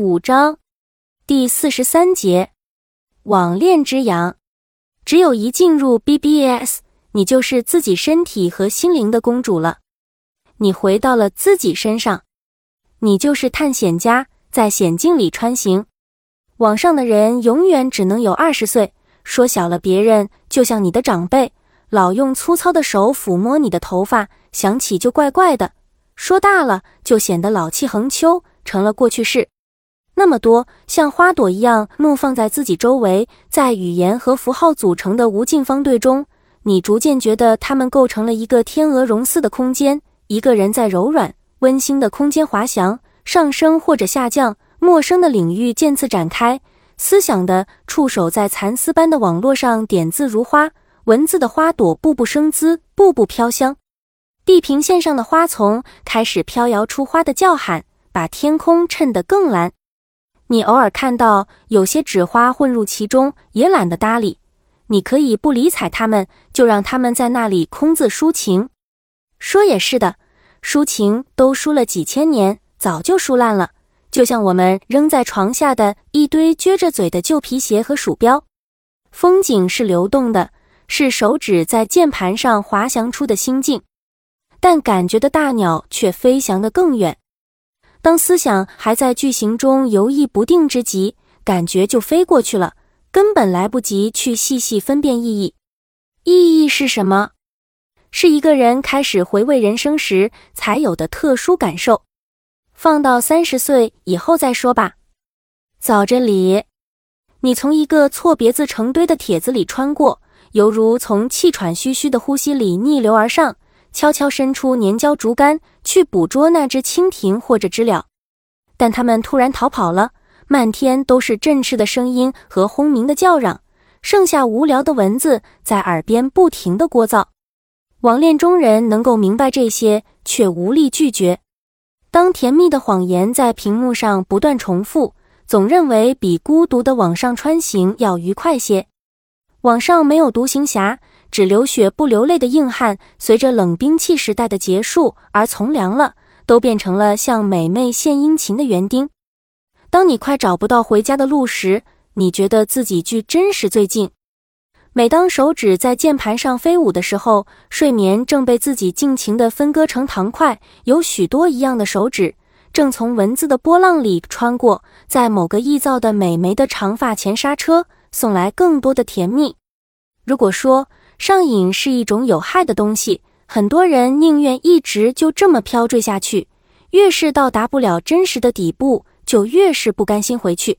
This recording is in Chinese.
五章第四十三节，网恋之痒。只有一进入 BBS，你就是自己身体和心灵的公主了。你回到了自己身上，你就是探险家，在险境里穿行。网上的人永远只能有二十岁，说小了别人就像你的长辈，老用粗糙的手抚摸你的头发，想起就怪怪的；说大了就显得老气横秋。成了过去式。那么多像花朵一样怒放在自己周围，在语言和符号组成的无尽方队中，你逐渐觉得它们构成了一个天鹅绒似的空间。一个人在柔软、温馨的空间滑翔、上升或者下降，陌生的领域渐次展开。思想的触手在蚕丝般的网络上点字如花，文字的花朵步步生姿，步步飘香。地平线上的花丛开始飘摇出花的叫喊。把天空衬得更蓝。你偶尔看到有些纸花混入其中，也懒得搭理。你可以不理睬它们，就让它们在那里空自抒情。说也是的，抒情都抒了几千年，早就输烂了。就像我们扔在床下的一堆撅着嘴的旧皮鞋和鼠标。风景是流动的，是手指在键盘上滑翔出的心境，但感觉的大鸟却飞翔得更远。当思想还在句型中游弋不定之际，感觉就飞过去了，根本来不及去细细分辨意义。意义是什么？是一个人开始回味人生时才有的特殊感受。放到三十岁以后再说吧。早着里，你从一个错别字成堆的帖子里穿过，犹如从气喘吁吁的呼吸里逆流而上。悄悄伸出粘胶竹竿去捕捉那只蜻蜓或者知了，但它们突然逃跑了。漫天都是振翅的声音和轰鸣的叫嚷，剩下无聊的蚊子在耳边不停的聒噪。网恋中人能够明白这些，却无力拒绝。当甜蜜的谎言在屏幕上不断重复，总认为比孤独的网上穿行要愉快些。网上没有独行侠。只流血不流泪的硬汉，随着冷兵器时代的结束而从良了，都变成了向美妹献殷勤的园丁。当你快找不到回家的路时，你觉得自己距真实最近。每当手指在键盘上飞舞的时候，睡眠正被自己尽情地分割成糖块，有许多一样的手指正从文字的波浪里穿过，在某个臆造的美眉的长发前刹车，送来更多的甜蜜。如果说，上瘾是一种有害的东西，很多人宁愿一直就这么飘坠下去，越是到达不了真实的底部，就越是不甘心回去。